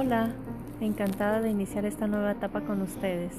Hola, encantada de iniciar esta nueva etapa con ustedes.